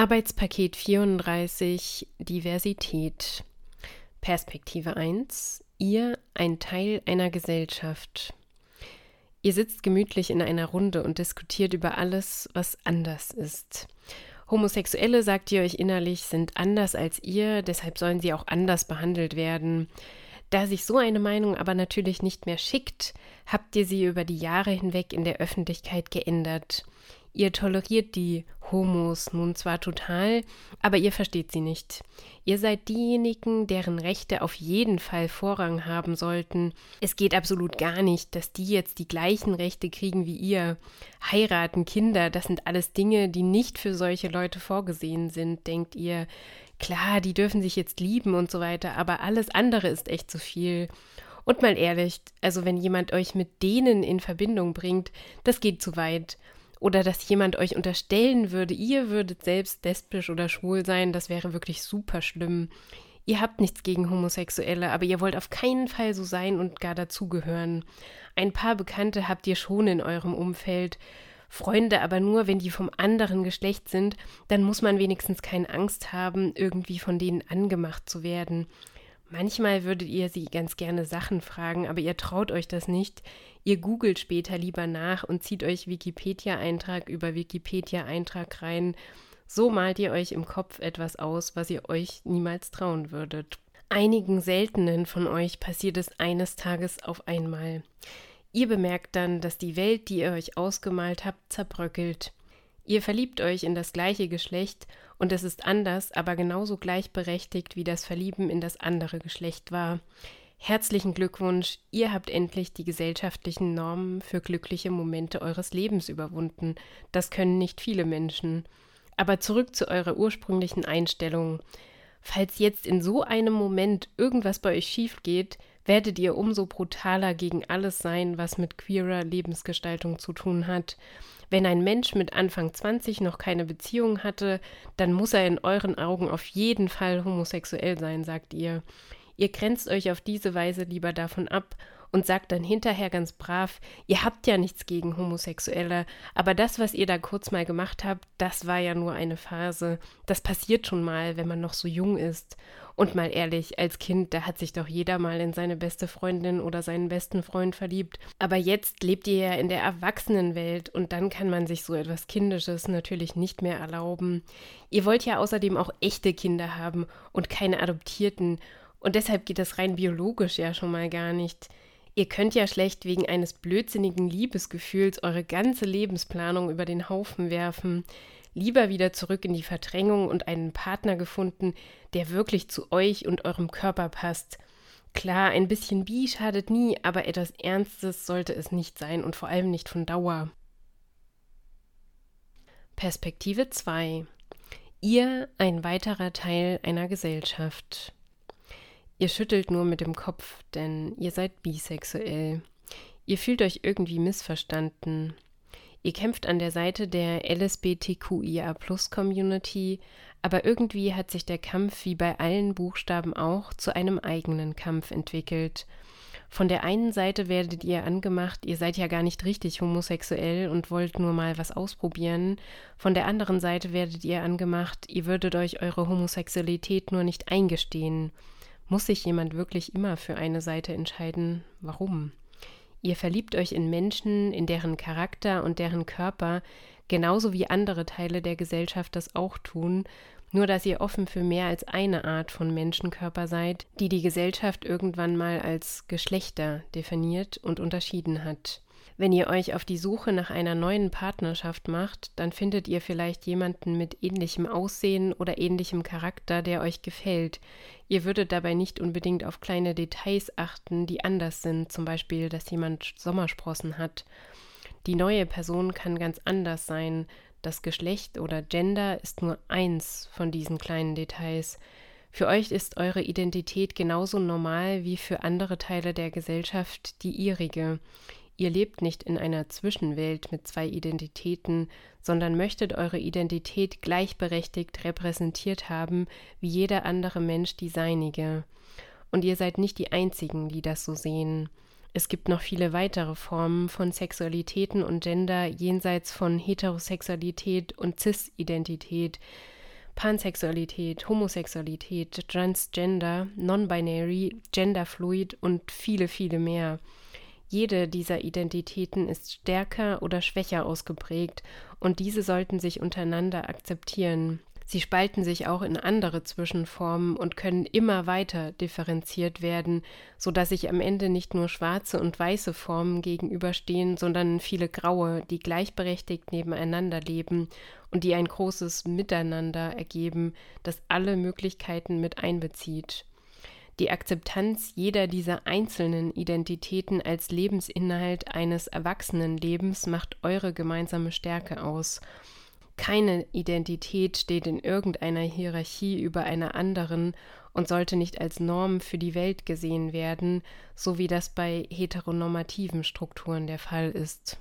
Arbeitspaket 34 Diversität. Perspektive 1. Ihr ein Teil einer Gesellschaft. Ihr sitzt gemütlich in einer Runde und diskutiert über alles, was anders ist. Homosexuelle, sagt ihr euch innerlich, sind anders als ihr, deshalb sollen sie auch anders behandelt werden. Da sich so eine Meinung aber natürlich nicht mehr schickt, habt ihr sie über die Jahre hinweg in der Öffentlichkeit geändert. Ihr toleriert die Homos nun zwar total, aber ihr versteht sie nicht. Ihr seid diejenigen, deren Rechte auf jeden Fall Vorrang haben sollten. Es geht absolut gar nicht, dass die jetzt die gleichen Rechte kriegen wie ihr. Heiraten, Kinder, das sind alles Dinge, die nicht für solche Leute vorgesehen sind, denkt ihr. Klar, die dürfen sich jetzt lieben und so weiter, aber alles andere ist echt zu viel. Und mal ehrlich, also wenn jemand euch mit denen in Verbindung bringt, das geht zu weit oder dass jemand euch unterstellen würde, ihr würdet selbst lesbisch oder schwul sein, das wäre wirklich super schlimm. Ihr habt nichts gegen Homosexuelle, aber ihr wollt auf keinen Fall so sein und gar dazugehören. Ein paar Bekannte habt ihr schon in eurem Umfeld, Freunde aber nur, wenn die vom anderen Geschlecht sind, dann muss man wenigstens keine Angst haben, irgendwie von denen angemacht zu werden. Manchmal würdet ihr sie ganz gerne Sachen fragen, aber ihr traut euch das nicht. Ihr googelt später lieber nach und zieht euch Wikipedia-Eintrag über Wikipedia-Eintrag rein. So malt ihr euch im Kopf etwas aus, was ihr euch niemals trauen würdet. Einigen seltenen von euch passiert es eines Tages auf einmal. Ihr bemerkt dann, dass die Welt, die ihr euch ausgemalt habt, zerbröckelt. Ihr verliebt euch in das gleiche Geschlecht und es ist anders, aber genauso gleichberechtigt, wie das Verlieben in das andere Geschlecht war. Herzlichen Glückwunsch, ihr habt endlich die gesellschaftlichen Normen für glückliche Momente eures Lebens überwunden. Das können nicht viele Menschen. Aber zurück zu eurer ursprünglichen Einstellung. Falls jetzt in so einem Moment irgendwas bei euch schief geht, werdet ihr umso brutaler gegen alles sein, was mit queerer Lebensgestaltung zu tun hat. Wenn ein Mensch mit Anfang 20 noch keine Beziehung hatte, dann muss er in euren Augen auf jeden Fall homosexuell sein, sagt ihr. Ihr grenzt euch auf diese Weise lieber davon ab und sagt dann hinterher ganz brav, ihr habt ja nichts gegen Homosexuelle, aber das, was ihr da kurz mal gemacht habt, das war ja nur eine Phase. Das passiert schon mal, wenn man noch so jung ist. Und mal ehrlich, als Kind, da hat sich doch jeder mal in seine beste Freundin oder seinen besten Freund verliebt. Aber jetzt lebt ihr ja in der Erwachsenenwelt und dann kann man sich so etwas Kindisches natürlich nicht mehr erlauben. Ihr wollt ja außerdem auch echte Kinder haben und keine adoptierten. Und deshalb geht das rein biologisch ja schon mal gar nicht. Ihr könnt ja schlecht wegen eines blödsinnigen Liebesgefühls eure ganze Lebensplanung über den Haufen werfen. Lieber wieder zurück in die Verdrängung und einen Partner gefunden, der wirklich zu euch und eurem Körper passt. Klar, ein bisschen Bi schadet nie, aber etwas Ernstes sollte es nicht sein und vor allem nicht von Dauer. Perspektive 2 Ihr ein weiterer Teil einer Gesellschaft. Ihr schüttelt nur mit dem Kopf, denn ihr seid bisexuell. Ihr fühlt euch irgendwie missverstanden. Ihr kämpft an der Seite der LSBTQIA-Plus-Community, aber irgendwie hat sich der Kampf wie bei allen Buchstaben auch zu einem eigenen Kampf entwickelt. Von der einen Seite werdet ihr angemacht, ihr seid ja gar nicht richtig homosexuell und wollt nur mal was ausprobieren. Von der anderen Seite werdet ihr angemacht, ihr würdet euch eure Homosexualität nur nicht eingestehen. Muss sich jemand wirklich immer für eine Seite entscheiden? Warum? Ihr verliebt euch in Menschen, in deren Charakter und deren Körper, genauso wie andere Teile der Gesellschaft das auch tun, nur dass ihr offen für mehr als eine Art von Menschenkörper seid, die die Gesellschaft irgendwann mal als Geschlechter definiert und unterschieden hat. Wenn ihr euch auf die Suche nach einer neuen Partnerschaft macht, dann findet ihr vielleicht jemanden mit ähnlichem Aussehen oder ähnlichem Charakter, der euch gefällt. Ihr würdet dabei nicht unbedingt auf kleine Details achten, die anders sind, zum Beispiel, dass jemand Sommersprossen hat. Die neue Person kann ganz anders sein. Das Geschlecht oder Gender ist nur eins von diesen kleinen Details. Für euch ist eure Identität genauso normal wie für andere Teile der Gesellschaft die ihrige. Ihr lebt nicht in einer Zwischenwelt mit zwei Identitäten, sondern möchtet eure Identität gleichberechtigt repräsentiert haben, wie jeder andere Mensch die seinige. Und ihr seid nicht die Einzigen, die das so sehen. Es gibt noch viele weitere Formen von Sexualitäten und Gender jenseits von Heterosexualität und Cis-Identität. Pansexualität, Homosexualität, Transgender, Non-Binary, Genderfluid und viele, viele mehr. Jede dieser Identitäten ist stärker oder schwächer ausgeprägt und diese sollten sich untereinander akzeptieren. Sie spalten sich auch in andere Zwischenformen und können immer weiter differenziert werden, so dass sich am Ende nicht nur schwarze und weiße Formen gegenüberstehen, sondern viele graue, die gleichberechtigt nebeneinander leben und die ein großes Miteinander ergeben, das alle Möglichkeiten mit einbezieht. Die Akzeptanz jeder dieser einzelnen Identitäten als Lebensinhalt eines Erwachsenenlebens macht eure gemeinsame Stärke aus. Keine Identität steht in irgendeiner Hierarchie über einer anderen und sollte nicht als Norm für die Welt gesehen werden, so wie das bei heteronormativen Strukturen der Fall ist.